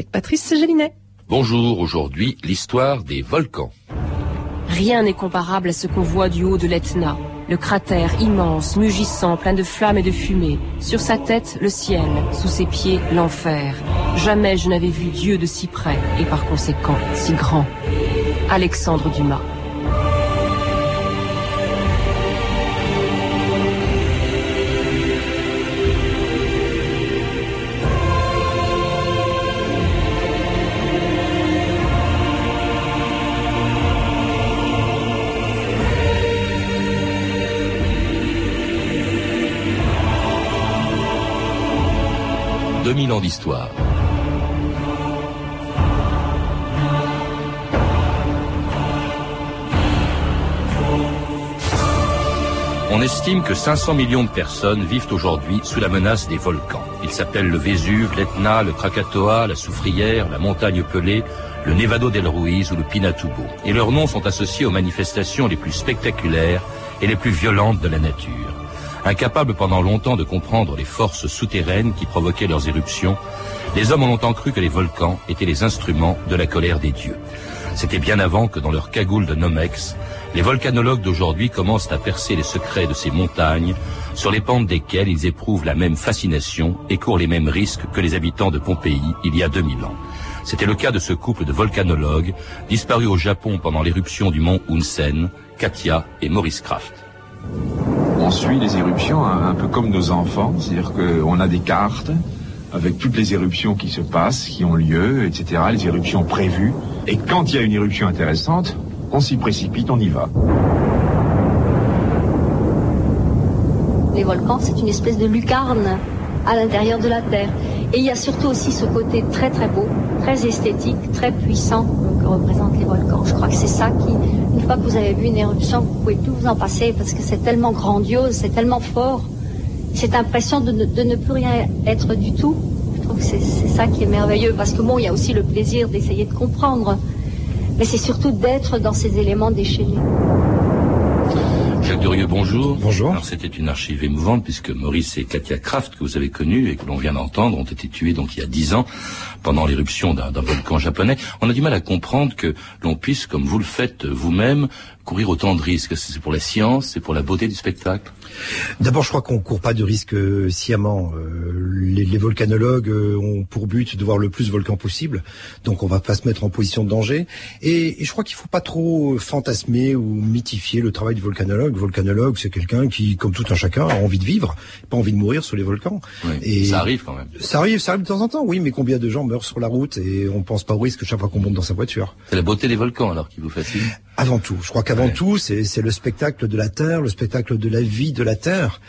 avec Patrice Gélinet. Bonjour, aujourd'hui l'histoire des volcans. Rien n'est comparable à ce qu'on voit du haut de l'Etna. Le cratère immense, mugissant, plein de flammes et de fumée. Sur sa tête, le ciel. Sous ses pieds, l'enfer. Jamais je n'avais vu Dieu de si près et par conséquent si grand. Alexandre Dumas. 2000 ans d'histoire. On estime que 500 millions de personnes vivent aujourd'hui sous la menace des volcans. Ils s'appellent le Vésuve, l'Etna, le Krakatoa, la Soufrière, la Montagne Pelée, le Nevado del Ruiz ou le Pinatubo. Et leurs noms sont associés aux manifestations les plus spectaculaires et les plus violentes de la nature. Incapables pendant longtemps de comprendre les forces souterraines qui provoquaient leurs éruptions, les hommes ont longtemps cru que les volcans étaient les instruments de la colère des dieux. C'était bien avant que dans leur cagoule de Nomex, les volcanologues d'aujourd'hui commencent à percer les secrets de ces montagnes, sur les pentes desquelles ils éprouvent la même fascination et courent les mêmes risques que les habitants de Pompéi il y a 2000 ans. C'était le cas de ce couple de volcanologues, disparus au Japon pendant l'éruption du mont Hunsen, Katia et Maurice Kraft on suit les éruptions un, peu comme nos enfants, c'est-à-dire qu'on a des cartes avec toutes les éruptions qui se passent, qui ont lieu, etc., les éruptions prévues. Et quand il y a une éruption intéressante, on s'y précipite, on y va. Les volcans, c'est une espèce de lucarne à l'intérieur de la Terre. Et il y a surtout aussi ce côté très très beau, très esthétique, très puissant que représentent les volcans. Je crois que c'est ça qui, que vous avez vu une éruption, vous pouvez tout vous en passer parce que c'est tellement grandiose, c'est tellement fort. Cette impression de ne, plus rien être du tout, je trouve que c'est ça qui est merveilleux parce que bon, il y a aussi le plaisir d'essayer de comprendre, mais c'est surtout d'être dans ces éléments déchaînés. Jacques Durieux, bonjour. Bonjour. Alors c'était une archive émouvante puisque Maurice et Katia Kraft, que vous avez connus et que l'on vient d'entendre, ont été tués donc il y a dix ans pendant l'éruption d'un volcan japonais. On a du mal à comprendre que l'on puisse, comme vous le faites vous-même, courir autant de risques C'est pour la science, c'est pour la beauté du spectacle? D'abord, je crois qu'on court pas de risques euh, sciemment. Euh, les, les, volcanologues euh, ont pour but de voir le plus de volcans possible, donc on va pas se mettre en position de danger. Et, et je crois qu'il faut pas trop fantasmer ou mythifier le travail du volcanologue. Le volcanologue, c'est quelqu'un qui, comme tout un chacun, a envie de vivre, pas envie de mourir sur les volcans. et ça arrive quand même. Ça arrive, ça arrive de temps en temps, oui, mais combien de gens meurent sur la route et on pense pas au risque chaque fois qu'on monte dans sa voiture C'est la beauté des volcans alors qui vous fascine Avant tout, je crois qu'avant tout, c'est le spectacle de la Terre, le spectacle de la vie de la Terre.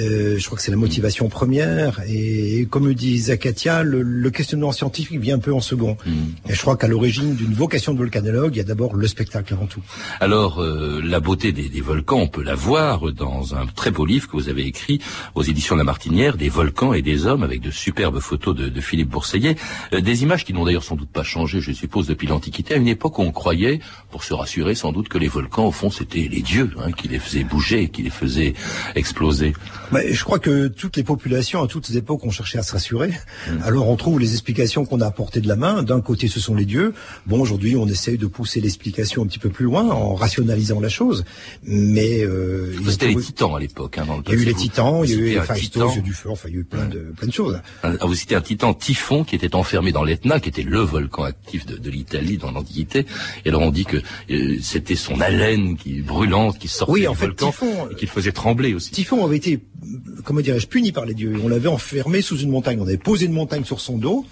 Euh, je crois que c'est la motivation première. Et, comme le dit Zakatia, le, le, questionnement scientifique vient un peu en second. Mm. Et je crois qu'à l'origine d'une vocation de volcanologue, il y a d'abord le spectacle avant tout. Alors, euh, la beauté des, des, volcans, on peut la voir dans un très beau livre que vous avez écrit aux éditions La Martinière, des volcans et des hommes, avec de superbes photos de, de Philippe Bourseillet. Euh, des images qui n'ont d'ailleurs sans doute pas changé, je suppose, depuis l'Antiquité, à une époque où on croyait, pour se rassurer sans doute, que les volcans, au fond, c'était les dieux hein, qui les faisaient bouger, qui les faisaient exploser. Je crois que toutes les populations à toutes époques ont cherché à se rassurer. Mm. Alors on trouve les explications qu'on a apportées de la main. D'un côté, ce sont les dieux. Bon, aujourd'hui, on essaye de pousser l'explication un petit peu plus loin en rationalisant la chose. Mais euh, c'était les titans à l'époque. Hein, il y a eu les titans, il y a eu Héphaïstos, il y a eu du feu, enfin il y a eu plein de plein de choses. vous citez un titan Typhon qui était enfermé dans l'Etna, qui était le volcan actif de, de l'Italie dans l'Antiquité. Et alors on dit que euh, c'était son haleine qui brûlante qui sortait oui, en fait, volcan Typhon, et qu'il faisait trembler aussi. Typhon avait été, comment dirais-je, puni par les dieux. On l'avait enfermé sous une montagne. On avait posé une montagne sur son dos.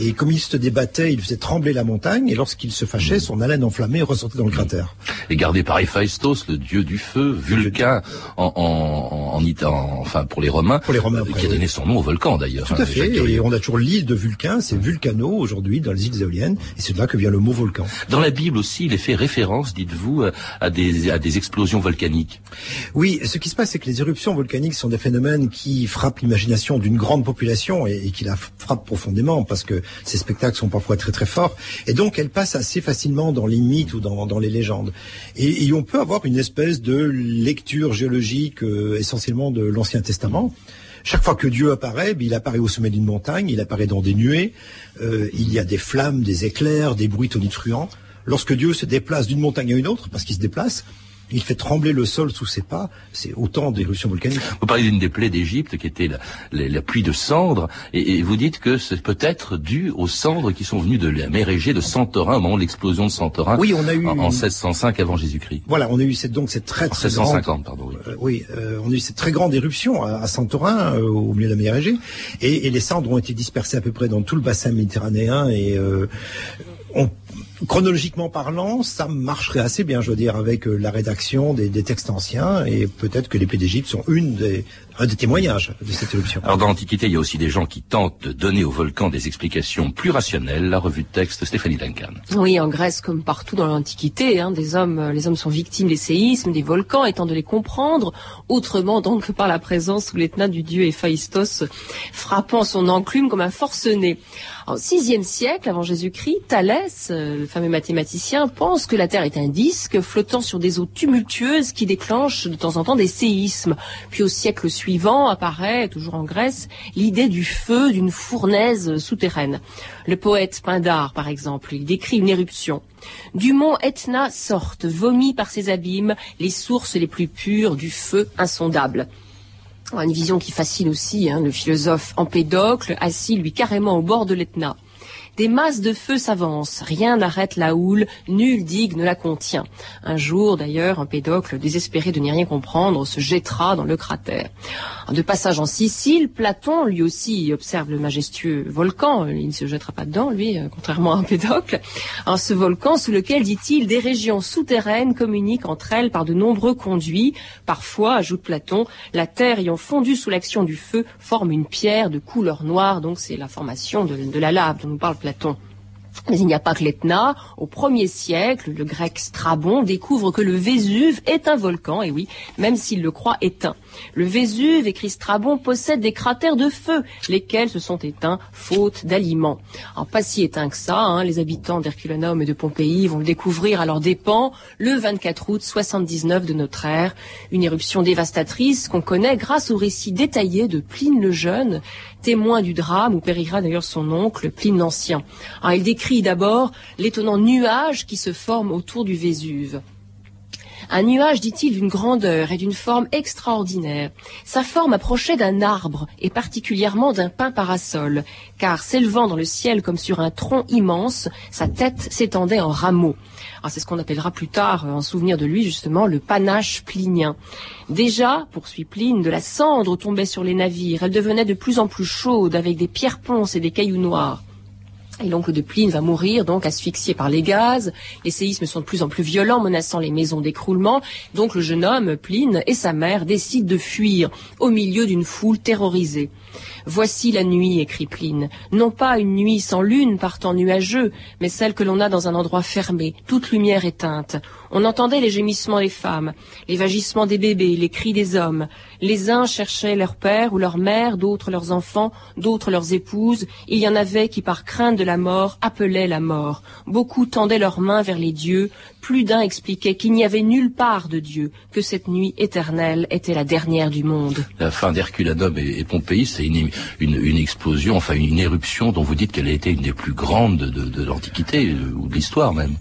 Et comme il se débattait, il faisait trembler la montagne, et lorsqu'il se fâchait, son haleine enflammée ressortait dans le cratère. Et gardé par Héphaïstos, le dieu du feu, Vulcain, en, en, en, en, enfin pour les Romains, pour les Romains qui a donné son nom au volcan d'ailleurs. Tout à fait, et on a toujours l'île de Vulcain, c'est Vulcano aujourd'hui dans les îles éoliennes, et c'est de là que vient le mot volcan. Dans la Bible aussi, il est fait référence, dites-vous, à des, à des explosions volcaniques. Oui, ce qui se passe, c'est que les éruptions volcaniques sont des phénomènes qui frappent l'imagination d'une grande population et, et qui la frappent profondément, parce que ces spectacles sont parfois très très forts, et donc elles passent assez facilement dans les mythes ou dans, dans les légendes. Et, on peut avoir une espèce de lecture géologique euh, essentiellement de l'Ancien Testament. chaque fois que Dieu apparaît, il apparaît au sommet d'une montagne, il apparaît dans des nuées, euh, il y a des flammes, des éclairs, des bruits tonitruants. Lorsque Dieu se déplace d'une montagne à une autre, parce qu'il se déplace, il fait trembler le sol sous ses pas. C'est autant d'éruptions volcaniques. Vous parlez d'une des plaies d'Égypte qui était la, la, pluie de cendres, et, vous dites que c'est peut-être dû aux cendres qui sont venues de la mer Égée de Santorin au moment de l'explosion de Santorin. Oui, on a eu en, 1605 avant Jésus-christ. Voilà, on a eu cette, donc cette très très 1650, grande, pardon. Oui, euh, oui euh, on a eu cette très grande éruption à, Santorin, euh, au milieu de la mer Égée, et, et, les cendres ont été dispersées à peu près dans tout le bassin méditerranéen et on chronologiquement parlant, ça marcherait assez bien, je veux dire, avec euh, la rédaction des, textes anciens, et peut-être que les plaies d'Égypte sont une des, un des témoignages de cette éruption. Alors dans l'Antiquité, il y a aussi des gens qui tentent de donner au volcan des explications plus rationnelles. La revue de texte, Stéphanie Duncan. Oui, en Grèce comme partout dans l'Antiquité, hein, des hommes, euh, les hommes sont victimes des séismes, des volcans, étant de les comprendre autrement donc que par la présence sous l'étna du dieu Héphaïstos, frappant son enclume comme un forcené. En sixième siècle avant Jésus-Christ, Thalès, euh, le fameux mathématicien, pense que la Terre est un disque flottant sur des eaux tumultueuses qui déclenchent de temps en temps des séismes. Puis au siècle suivant apparaît, toujours en Grèce, l'idée du feu d'une fournaise souterraine. Le poète Pindare, par exemple, il décrit une éruption. Du mont Etna sortent, vomis par ses abîmes, les sources les plus pures du feu insondable. Une vision qui fascine aussi hein, le philosophe Empédocle, assis lui carrément au bord de l'Etna. Des masses de feu s'avancent, rien n'arrête la houle, nul digue ne la contient. Un jour, d'ailleurs, un pédocle, désespéré de n'y rien comprendre, se jettera dans le cratère. De passage en Sicile, Platon, lui aussi, observe le majestueux volcan. Il ne se jettera pas dedans, lui, euh, contrairement à un pédocle. ce volcan sous lequel, dit-il, des régions souterraines communiquent entre elles par de nombreux conduits. Parfois, ajoute Platon, la terre ayant fondu sous l'action du feu forme une pierre de couleur noire. Donc, c'est la formation de, de la lave dont nous parle Platon. Mais il n'y a pas que l'Etna. Au premier siècle, le grec Strabon découvre que le Vésuve est un volcan, et oui, même s'il le croit éteint. Le Vésuve, écrit Strabon, possède des cratères de feu, lesquels se sont éteints faute d'aliments. Alors pas si éteints que ça, hein, les habitants d'Herculanum et de Pompéi vont le découvrir à leurs dépens le 24 août 79 de notre ère. Une éruption dévastatrice qu'on connaît grâce au récit détaillé de Pline le Jeune, témoin du drame où périra d'ailleurs son oncle, Pline l'Ancien. il décrit d'abord l'étonnant nuage qui se forme autour du Vésuve. Un nuage, dit-il, d'une grandeur et d'une forme extraordinaire. Sa forme approchait d'un arbre, et particulièrement d'un pin parasol, car s'élevant dans le ciel comme sur un tronc immense, sa tête s'étendait en rameaux. Ah, c'est ce qu'on appellera plus tard, en souvenir de lui, justement, le panache plinien. Déjà, poursuit Pline, de la cendre tombait sur les navires. Elle devenait de plus en plus chaude, avec des pierres ponces et des cailloux noirs. Et l'oncle de Pline va mourir, donc asphyxié par les gaz. Les séismes sont de plus en plus violents, menaçant les maisons d'écroulement. Donc le jeune homme, Pline, et sa mère décident de fuir au milieu d'une foule terrorisée. Voici la nuit, écrit Pline. Non pas une nuit sans lune par temps nuageux, mais celle que l'on a dans un endroit fermé, toute lumière éteinte. On entendait les gémissements des femmes, les vagissements des bébés, les cris des hommes. Les uns cherchaient leur père ou leur mère, d'autres leurs enfants, d'autres leurs épouses. Il y en avait qui, par crainte de la mort, appelaient la mort. Beaucoup tendaient leurs mains vers les dieux. Plus d'un expliquait qu'il n'y avait nulle part de Dieu, que cette nuit éternelle était la dernière du monde. La fin d'Herculanum et, Pompéi, c'est une, une, explosion, enfin une éruption dont vous dites qu'elle a été une des plus grandes de, de l'Antiquité, euh, ou de l'histoire même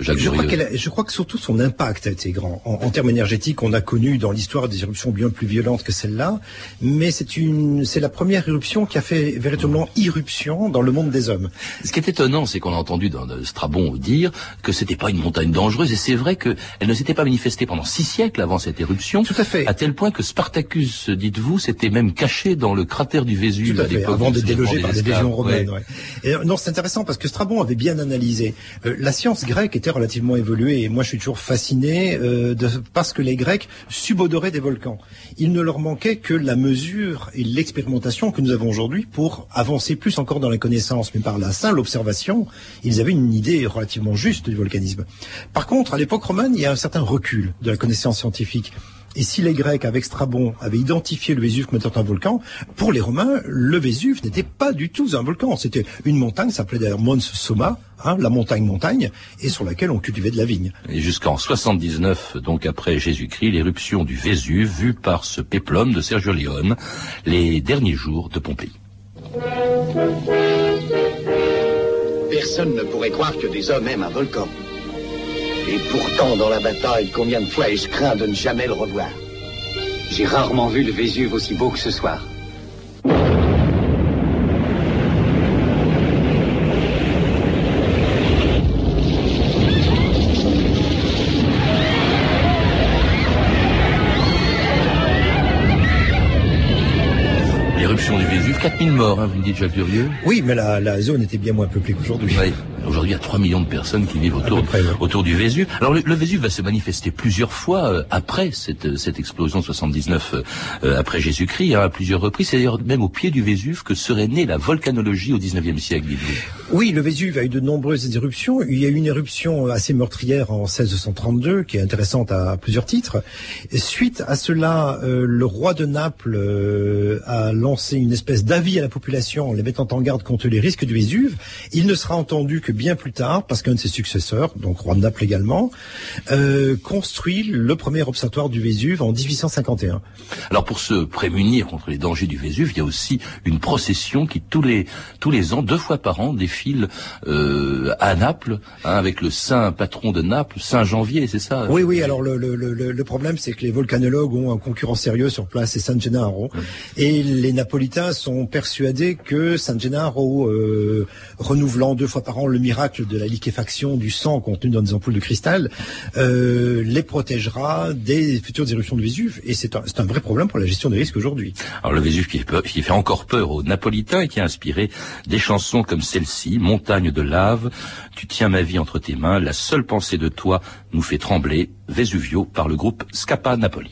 je crois, je crois, que surtout son impact a été grand. En, termes énergétiques, on a connu dans l'histoire des éruptions bien plus violentes que celle-là, mais c'est une, c'est la première éruption qui a fait véritablement irruption dans le monde des hommes. Ce qui est étonnant, c'est qu'on a entendu dans Strabon dire que c'était pas une montagne dangereuse, et c'est vrai qu'elle ne s'était pas manifestée pendant six siècles avant cette éruption. Tout à fait. À tel point que Spartacus, dites-vous, s'était même caché dans le cratère du Vésuve Tout à, fait, avant d'être délogé par des légions romaines. Et, non, c'est intéressant parce que Strabon avait bien analysé. Euh, la science grecque était relativement évolué et moi je suis toujours fasciné euh, parce que les Grecs subodoraient des volcans. Il ne leur manquait que la mesure et l'expérimentation que nous avons aujourd'hui pour avancer plus encore dans la connaissance. Mais par la simple observation, ils avaient une idée relativement juste du volcanisme. Par contre, à l'époque romaine, il y a un certain recul de la connaissance scientifique. Et si les Grecs, avec Strabon, avaient identifié le Vésuve comme étant un volcan, pour les Romains, le Vésuve n'était pas du tout un volcan. C'était une montagne, s'appelait d'ailleurs Mons Soma, hein, la montagne montagne, et sur laquelle on cultivait de la vigne. Et jusqu'en 79, donc après Jésus-Christ, l'éruption du Vésuve, vue par ce péplum de Sergio Leone, les derniers jours de Pompéi. Personne ne pourrait croire que des hommes aiment un volcan. Et pourtant, dans la bataille, combien de fois ai-je craint de ne jamais le revoir? J'ai rarement vu le Vésuve aussi beau que ce soir. 4000 morts, hein, vous me dites Jacques Durieux Oui, mais la, la zone était bien moins peuplée qu'aujourd'hui. Oui. Aujourd'hui, il y a 3 millions de personnes qui vivent autour, près, ouais. autour du Vésuve. Alors, le, le Vésuve va se manifester plusieurs fois euh, après cette, cette explosion de 79 euh, après Jésus-Christ, hein, à plusieurs reprises. C'est d'ailleurs même au pied du Vésuve que serait née la volcanologie au 19e siècle. Oui, le Vésuve a eu de nombreuses éruptions. Il y a eu une éruption assez meurtrière en 1632, qui est intéressante à plusieurs titres. Et suite à cela, euh, le roi de Naples euh, a lancé une espèce d'avis à la population en les mettant en garde contre les risques du Vésuve. Il ne sera entendu que bien plus tard, parce qu'un de ses successeurs, donc roi de Naples également, euh, construit le premier observatoire du Vésuve en 1851. Alors, pour se prémunir contre les dangers du Vésuve, il y a aussi une procession qui, tous les, tous les ans, deux fois par an, défile euh, à Naples, hein, avec le saint patron de Naples, Saint Janvier, c'est ça Oui, oui. Alors le, le, le, le problème, c'est que les volcanologues ont un concurrent sérieux sur place, c'est San Gennaro, et les Napolitains sont persuadés que San Gennaro, euh, renouvelant deux fois par an le miracle de la liquéfaction du sang contenu dans des ampoules de cristal, euh, les protégera des futures éruptions de Vésuve, et c'est un, c'est un vrai problème pour la gestion des risques aujourd'hui. Alors le Vésuve qui, fait peur- qui fait encore peur aux Napolitains et qui a inspiré des chansons comme celle-ci, Montagne de lave, Tu tiens ma vie entre tes mains, la seule pensée de toi nous fait trembler, Vesuvio par le groupe Scapa Napoli.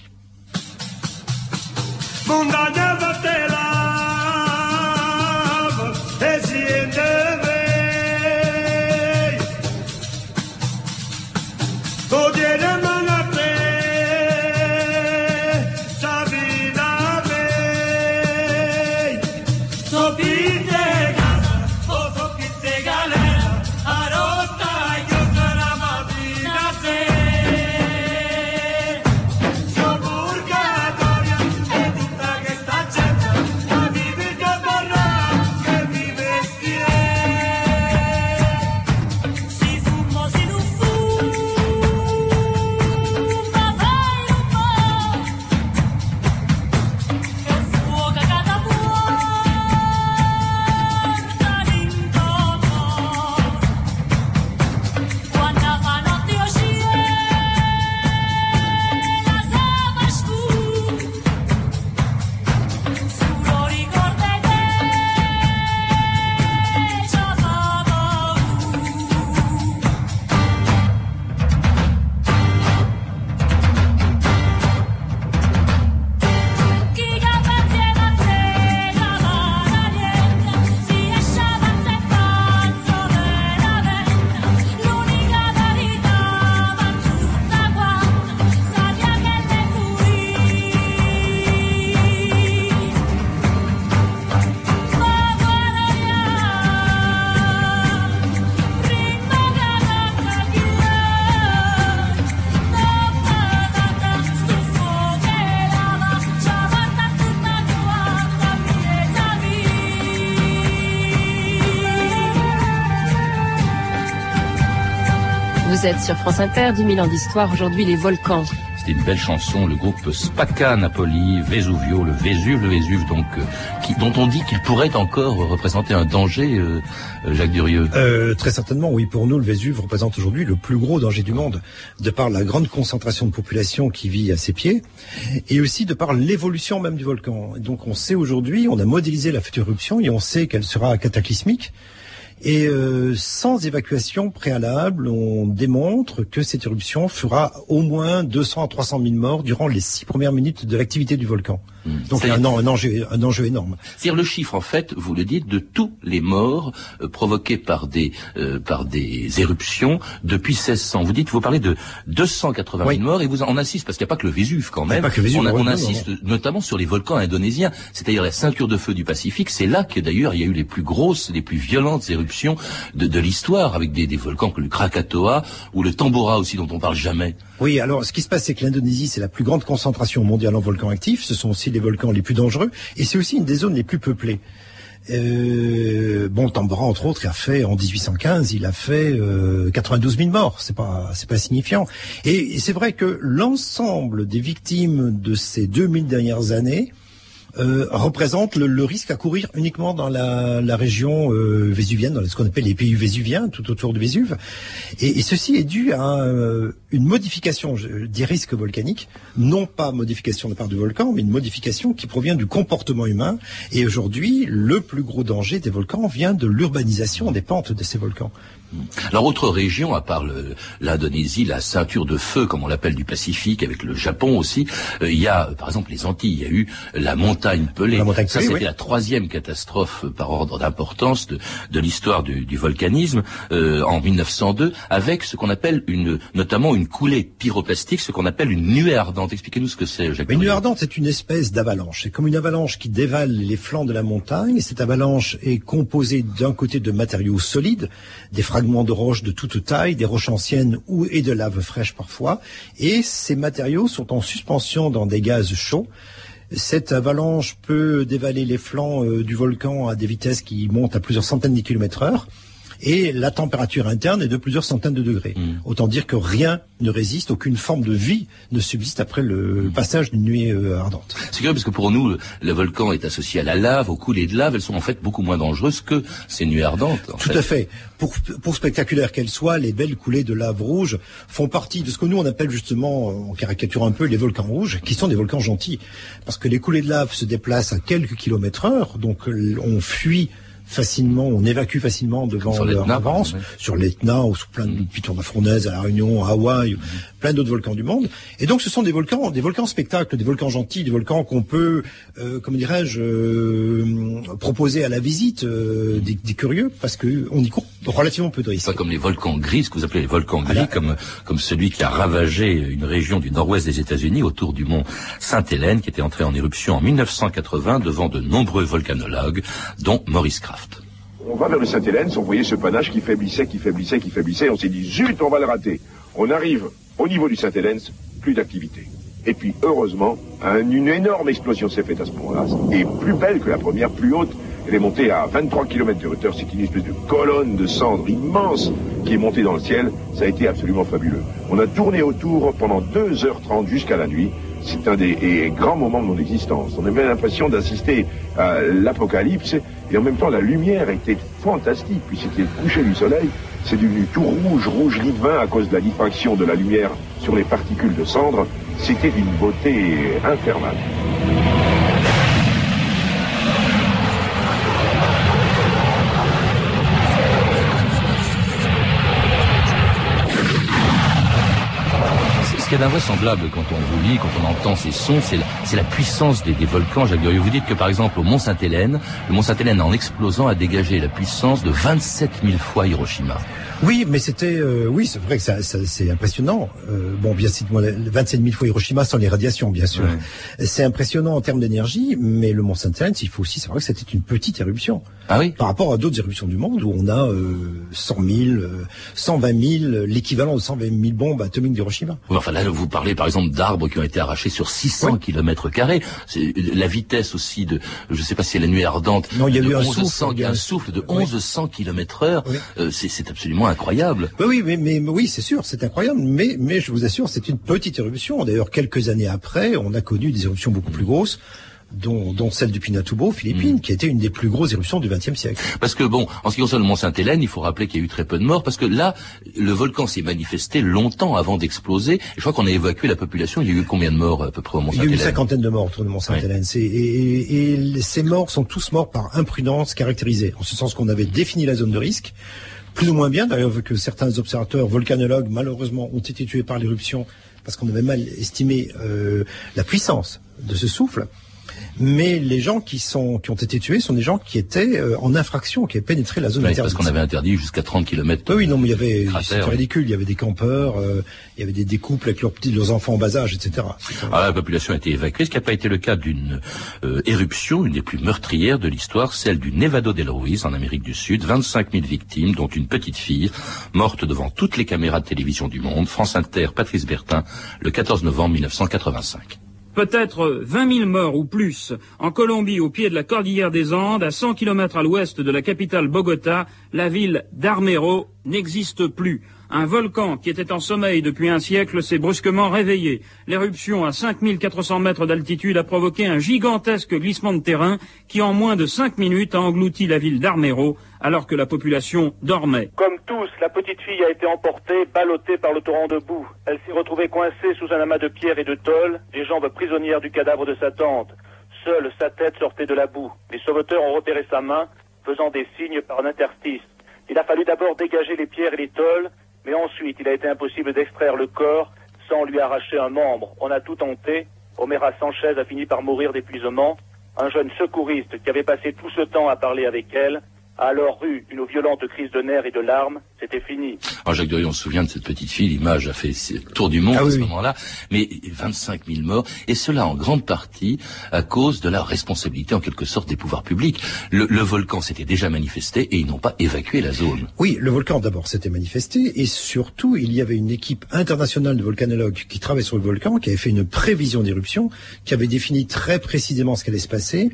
Êtes sur France Inter, 10 000 ans d'histoire, aujourd'hui les volcans. C'était une belle chanson, le groupe Spacca Napoli, Vesuvio, le Vésuve, le Vésuve, donc, euh, qui, dont on dit qu'il pourrait encore représenter un danger, euh, euh, Jacques Durieux. Euh, très certainement, oui. Pour nous, le Vésuve représente aujourd'hui le plus gros danger du monde, de par la grande concentration de population qui vit à ses pieds, et aussi de par l'évolution même du volcan. Donc, on sait aujourd'hui, on a modélisé la future éruption et on sait qu'elle sera cataclysmique. Et euh, sans évacuation préalable, on démontre que cette éruption fera au moins 200 à 300 000 morts durant les six premières minutes de l'activité du volcan. Donc il y a un, un enjeu, un enjeu énorme. C'est-à-dire le chiffre, en fait, vous le dites, de tous les morts euh, provoqués par des euh, par des éruptions depuis 1600. Vous dites, vous parlez de 280 000 Oui. morts et vous en on insiste parce qu'il n'y a pas que le Vésuve quand même. pas que le Vésuve, on, a- on non, insiste notamment sur les volcans indonésiens, c'est-à-dire la ceinture de feu du Pacifique. C'est là que d'ailleurs il y a eu les plus grosses, les plus violentes éruptions de, de l'histoire, avec des, des volcans comme le Krakatoa ou le Tambora aussi dont on parle jamais. Oui, alors ce qui se passe, c'est que l'Indonésie, c'est la plus grande concentration mondiale en volcans actifs. Ce sont aussi volcans les plus dangereux, et c'est aussi une des zones les plus peuplées. Euh, bon, Tambora, entre autres, a fait en 1815, il a fait euh, 92 000 morts. C'est pas, c'est pas signifiant. Et, et c'est vrai que l'ensemble des victimes de ces 2000 dernières années euh, représente le, risque à courir uniquement dans la, région euh, vésuvienne, dans ce qu'on appelle les pays vésuviens, tout autour du Vésuve. Et, ceci est dû à euh, une modification des risques volcaniques, non pas modification de la part du volcan, mais une modification qui provient du comportement humain. Et aujourd'hui, le plus gros danger des volcans vient de l'urbanisation des pentes de ces volcans. Alors autre région, à part l'Indonésie, la ceinture de feu, comme on l'appelle du Pacifique, avec le Japon aussi, il y a, par exemple, les Antilles. Il y a eu la montagne Pelée. La montagne Ça, c'était oui. la troisième catastrophe euh, par ordre d'importance de, de l'histoire du, du volcanisme euh, en 1902, avec ce qu'on appelle une, notamment une coulée pyroplastique, ce qu'on appelle une nuée ardente. Expliquez-nous ce que c'est, Jacques. Mais une nuée ardente, c'est une espèce d'avalanche. C'est comme une avalanche qui dévale les flancs de la montagne. Cette avalanche est composée d'un côté de matériaux solides, des fragments de roches de toute taille, des roches anciennes ou et de lave fraîche parfois. Et ces matériaux sont en suspension dans des gaz chauds. Cette avalanche peut dévaler les flancs euh, du volcan à des vitesses qui montent à plusieurs centaines de kilomètres heure. Et la température interne est de plusieurs centaines de degrés. Autant dire que rien ne résiste, aucune forme de vie ne subsiste après le passage d'une nuée euh, ardente. C'est curieux parce que pour nous, le, volcan est associé à la lave, aux coulées de lave. Elles sont en fait beaucoup moins dangereuses que ces nuées ardentes. en Tout fait. à fait. Pour, pour spectaculaires qu'elles soient, les belles coulées de lave rouge font partie de ce que nous on appelle justement, on caricature un peu, les volcans rouges, qui sont des volcans gentils. Parce que les coulées de lave se déplacent à quelques kilomètres heure, donc on fuit facilement, on évacue facilement devant leur avance, sur l'Etna ou sous plein de pitons de la Fournaise, à La Réunion, à Hawaï, plein d'autres volcans du monde. Et donc ce sont des volcans, des volcans spectacles, des volcans gentils, des volcans qu'on peut, euh, comment dirais-je, euh, proposer à la visite euh, des, des curieux, parce que on y court relativement peu de risques. Pas comme les volcans gris, ce que vous appelez les volcans gris, Voilà. comme, comme celui qui a ravagé une région du nord-ouest des États-Unis autour du mont Sainte-Hélène, qui était entré en éruption en 1980 devant de nombreux volcanologues, dont Maurice Kraft. On va vers le Sainte-Hélène, on voyait ce panache qui faiblissait, qui faiblissait, qui faiblissait. On s'est dit, zut, on va le rater. On arrive au niveau du Sainte-Hélène, plus d'activité. Et puis, heureusement, un- une énorme explosion s'est faite à ce moment-là, et plus belle que la première, plus haute. Elle est montée à 23 km de hauteur. C'est une espèce de colonne de cendres immense qui est montée dans le ciel. Ça a été absolument fabuleux. On a tourné autour pendant 2h30 jusqu'à la nuit. C'est un des grands moments de mon existence. On avait l'impression d'assister à l'apocalypse et en même temps la lumière était fantastique puis c'était le coucher du soleil. C'est devenu tout rouge, rouge lit de vin à cause de la diffraction de la lumière sur les particules de cendre. C'était d'une beauté infernale. Qu'il y a d'invraisemblable quand on vous lit, quand on entend ces sons, c'est la, c'est la puissance des, des volcans. Jacques vous dites que par exemple au Mont Sainte-Hélène, le Mont Sainte-Hélène en explosant a dégagé la puissance de 27 000 fois Hiroshima. Oui, mais c'était, euh, oui, c'est vrai que ça, ça- c'est impressionnant. Euh, bon, bien sûr, 27 000 fois Hiroshima sans les radiations, bien sûr. C'est impressionnant en termes d'énergie, mais le Mont Sainte-Hélène, il faut aussi savoir que c'était une petite éruption. Ah oui Par rapport à d'autres éruptions du monde où on a euh, 100 000, euh, 120 000, l'équivalent de 120 000 bombes atomiques d'Hiroshima. Enfin vous parlez par exemple d'arbres qui ont été arrachés sur 600 Oui. kilomètres carrés. C'est la vitesse aussi de, je sais pas si c'est la nuée ardente. Non, il y a eu un 1100 souffle, il y a un souffle de Oui. 1100 kilomètres heure. Oui. Euh, c'est, absolument incroyable. Oui, oui, mais, mais, mais oui, c'est sûr, c'est incroyable, mais, mais je vous assure, c'est une petite éruption. D'ailleurs, quelques années après, on a connu des éruptions beaucoup plus grosses, dont, dont celle du Pinatubo, Philippines, Mm. qui était une des plus grosses éruptions du XXe siècle. Parce que bon, en ce qui concerne le Mont Sainte-Hélène, il faut rappeler qu'il y a eu très peu de morts, parce que là, le volcan s'est manifesté longtemps avant d'exploser. Je crois qu'on a évacué la population. Il y a eu combien de morts à peu près au Mont Il y a eu une Sainte-Hélène cinquantaine de morts autour du Mont Sainte-Hélène. Et- et ces morts sont tous morts par imprudence caractérisée, en ce sens qu'on avait défini la zone de risque, plus ou moins bien, d'ailleurs, vu que certains observateurs volcanologues, malheureusement, ont été tués par l'éruption, parce qu'on avait mal estimé euh, la puissance de ce souffle. Mais les gens qui sont qui ont été tués sont des gens qui étaient euh, en infraction, qui avaient pénétré la zone Oui, interdite. parce qu'on avait interdit jusqu'à 30 km. Oui, oui, non, mais il y avait, c'était ridicule. Il y avait des campeurs, euh, il y avait des, des couples avec leurs petits, leurs enfants en bas âge, etc. Ah, la population a été évacuée, ce qui n'a pas été le cas d'une euh, éruption, une des plus meurtrières de l'histoire, celle du Nevado del Ruiz en Amérique du Sud. 25 000 victimes, dont une petite fille, morte devant toutes les caméras de télévision du monde. France Inter, Patrice Bertin, le 14 novembre 1985. Peut-être 20 000 morts ou plus en Colombie au pied de la cordillère des Andes, à 100 km à l'ouest de la capitale Bogota, la ville d'Armero n'existe plus. Un volcan qui était en sommeil depuis un siècle s'est brusquement réveillé. L'éruption à 5400 mètres d'altitude a provoqué un gigantesque glissement de terrain qui en moins de 5 minutes a englouti la ville d'Armero alors que la population dormait. Comme tous, la petite fille a été emportée, ballottée par le torrent de boue. Elle s'est retrouvée coincée sous un amas de pierres et de tôles, les jambes prisonnières du cadavre de sa tante. Seule sa tête sortait de la boue. Les sauveteurs ont repéré sa main, faisant des signes par un interstice. Il a fallu d'abord dégager les pierres et les tôles, mais ensuite il a été impossible d'extraire le corps sans lui arracher un membre. On a tout tenté. Omera Sanchez a fini par mourir d'épuisement. Un jeune secouriste qui avait passé tout ce temps à parler avec elle a alors eu une violente crise de nerfs et de larmes. C'était fini. Alors Jacques Durion, on se souvient de cette petite fille, l'image a fait le tour du monde Ah à oui, ce oui. moment-là, mais 25 000 morts, et cela en grande partie à cause de la responsabilité en quelque sorte des pouvoirs publics. Le, le volcan s'était déjà manifesté et ils n'ont pas évacué la zone. Oui, le volcan d'abord s'était manifesté et surtout il y avait une équipe internationale de volcanologues qui travaillait sur le volcan, qui avait fait une prévision d'éruption, qui avait défini très précisément ce qui allait se passer.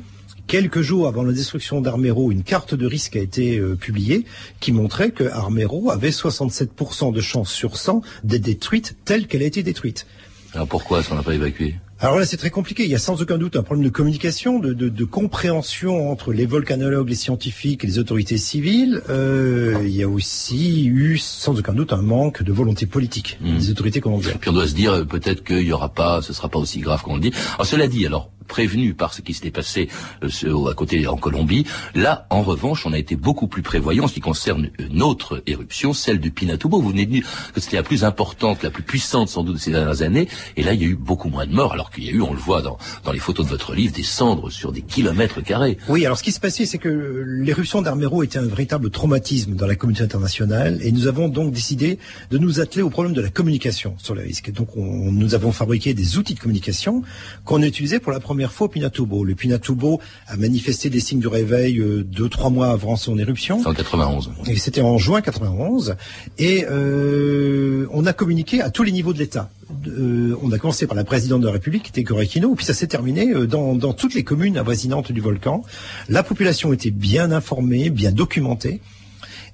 Quelques jours avant la destruction d'Armero, une carte de risque a été euh, publiée qui montrait que Armero avait 67% de chance sur 100 d'être détruite telle qu'elle a été détruite. Alors pourquoi est-ce qu'on n'a pas évacué? Alors là, c'est très compliqué. Il y a sans aucun doute un problème de communication, de, de, de compréhension entre les volcanologues, les scientifiques et les autorités civiles. Euh, il y a aussi eu sans aucun doute un manque de volonté politique Mhm. des autorités colombiennes. Puis on doit se dire euh, peut-être qu'il y aura pas, ce sera pas aussi grave qu'on le dit. Alors cela dit, alors prévenu par ce qui s'était passé euh, à côté en Colombie, là en revanche on a été beaucoup plus prévoyant en ce qui concerne une autre éruption, celle du Pinatubo. Vous venez de dire que c'était la plus importante, la plus puissante sans doute de ces dernières années, et là il y a eu beaucoup moins de morts, alors qu'il y a eu, on le voit dans, dans les photos de votre livre, des cendres sur des kilomètres carrés. Oui, alors ce qui se passait, c'est que l'éruption d'Armero était un véritable traumatisme dans la communauté internationale et nous avons donc décidé de nous atteler au problème de la communication sur les risques. Donc on- nous avons fabriqué des outils de communication qu'on a utilisés pour la première fois au Pinatubo. Le Pinatubo a manifesté des signes de réveil euh, deux, trois mois avant son éruption. En 91. Et c'était en juin 91. Et euh, on a communiqué à tous les niveaux de l'État. Euh, on a commencé par la présidente de la République, qui était Correcchino, puis ça s'est terminé dans, dans toutes les communes avoisinantes du volcan. La population était bien informée, bien documentée.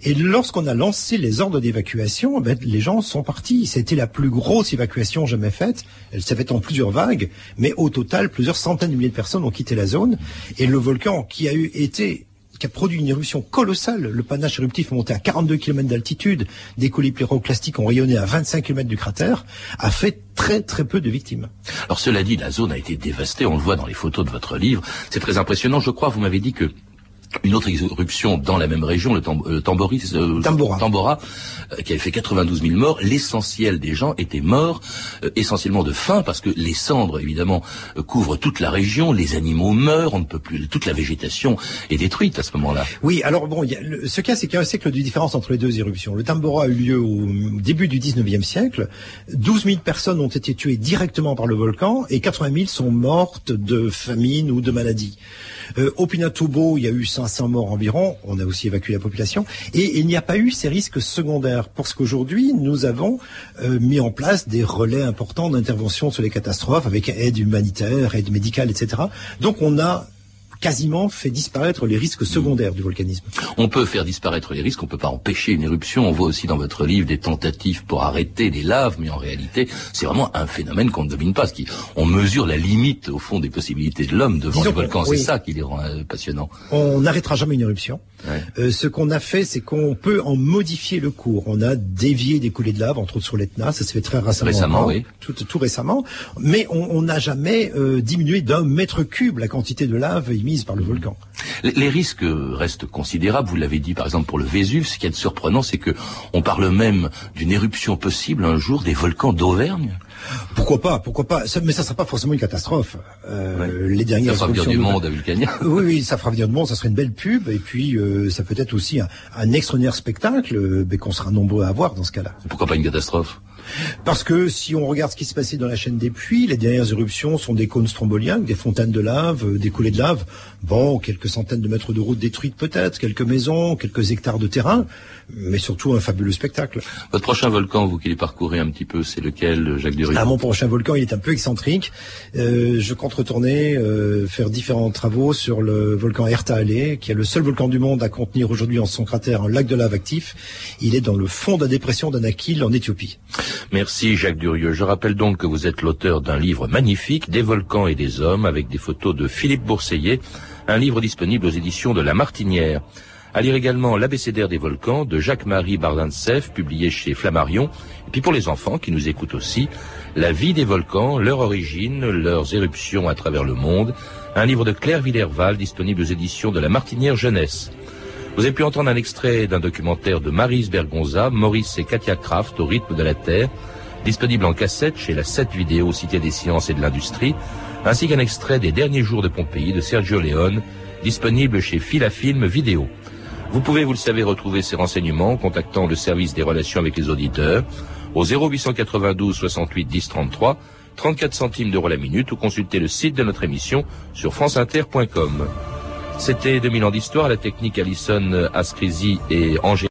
Et lorsqu'on a lancé les ordres d'évacuation, ben, les gens sont partis. C'était la plus grosse évacuation jamais faite. Elle s'est faite en plusieurs vagues, mais au total, plusieurs centaines de milliers de personnes ont quitté la zone. Et le volcan, qui a eu été qui a produit une éruption colossale. Le panache éruptif est monté à 42 km d'altitude, des colis pyroclastiques ont rayonné à 25 km du cratère, a fait très très peu de victimes. Alors cela dit, la zone a été dévastée, on le voit dans les photos de votre livre. C'est très impressionnant. Je crois, vous m'avez dit que une autre éruption dans la même région, le Tam- euh, Tamboris, euh, Tambora. Tambora, euh, qui avait fait 92 000 morts. L'essentiel des gens étaient morts euh, essentiellement de faim parce que les cendres, évidemment, couvrent toute la région. Les animaux meurent, on ne peut plus. Toute la végétation est détruite à ce moment-là. Oui, alors bon, il y a le- ce cas, c'est qu'il y a un siècle de différence entre les deux éruptions. Le Tambora a eu lieu au début du 19e siècle. 12 000 personnes ont été tuées directement par le volcan et 80 000 sont mortes de famine ou de maladie. Euh, au Pinatubo, il y a eu 500 morts environ. On a aussi évacué la population. Et il n'y a pas eu ces risques secondaires parce qu'aujourd'hui, nous avons euh, mis en place des relais importants d'intervention sur les catastrophes avec aide humanitaire, aide médicale, etc. Donc on a quasiment fait disparaître les risques secondaires du volcanisme. On peut faire disparaître les risques, on peut pas empêcher une éruption. On voit aussi dans votre livre des tentatives pour arrêter les laves, mais en réalité, c'est vraiment un phénomène qu'on ne domine pas. Ce qui, on mesure la limite, au fond, des possibilités de l'homme devant Disons le volcan. qu'on- oui. C'est ça qui les rend euh, passionnants. On n'arrêtera jamais une éruption. Ouais. Euh, ce qu'on a fait, c'est qu'on peut en modifier le cours. On a dévié des coulées de lave, entre autres sur l'Etna, ça se fait très récemment. Récemment, encore, oui. Tout, tout récemment. Mais on on n'a jamais euh, diminué d'un mètre cube la quantité de lave émise par le volcan. Les, les risques restent considérables. Vous l'avez dit, par exemple, pour le Vésuve. Ce qui est surprenant, c'est que on parle même d'une éruption possible un jour des volcans d'Auvergne. Pourquoi pas, pourquoi pas. Ça- mais ça sera pas forcément une catastrophe. Euh, Les dernières Ça fera venir du de- monde à Vulcania. Oui, oui, ça fera venir du monde, ça serait une belle pub, et puis euh, ça peut être aussi un, un extraordinaire spectacle, euh, mais qu'on sera nombreux à voir dans ce cas-là. Pourquoi pas une catastrophe? Parce que si on regarde ce qui s'est passé dans la chaîne des puits, les dernières éruptions sont des cônes stromboliens, des fontaines de lave, euh, des coulées de lave. Bon, quelques centaines de mètres de route détruites peut-être, quelques maisons, quelques hectares de terrain, mais surtout un fabuleux spectacle. Votre prochain volcan, vous qui les parcourez un petit peu, c'est lequel, Jacques Durieux Ah, mon prochain volcan, il est un peu excentrique. Euh, je compte retourner euh, faire différents travaux sur le volcan Erta-Ale, qui est le seul volcan du monde à contenir aujourd'hui en son cratère un lac de lave actif. Il est dans le fond de la dépression d'Anakil en Éthiopie. Merci Jacques Durieux. Je rappelle donc que vous êtes l'auteur d'un livre magnifique, Des volcans et des hommes, avec des photos de Philippe Bourseillet, un livre disponible aux éditions de La Martinière. À lire également L'abécédaire des volcans de Jacques-Marie Bardin-de-Sèvres, publié chez Flammarion. Et puis pour les enfants qui nous écoutent aussi, La vie des volcans, leur origine, leurs éruptions à travers le monde, un livre de Claire Villerval disponible aux éditions de La Martinière Jeunesse. Vous avez pu entendre un extrait d'un documentaire de Marise Bergonza, Maurice et Katia Kraft au rythme de la Terre, disponible en cassette chez la 7 vidéo Cité des Sciences et de l'Industrie, ainsi qu'un extrait des derniers jours de Pompéi de Sergio Leone, disponible chez Filafilm Vidéo. Vous pouvez, vous le savez, retrouver ces renseignements en contactant le service des relations avec les auditeurs au 0892 68 10 33, 34 centimes d'euros la minute ou consulter le site de notre émission sur franceinter.com. C'était 2000 ans d'histoire, la technique Alison Ascrisi et Angers.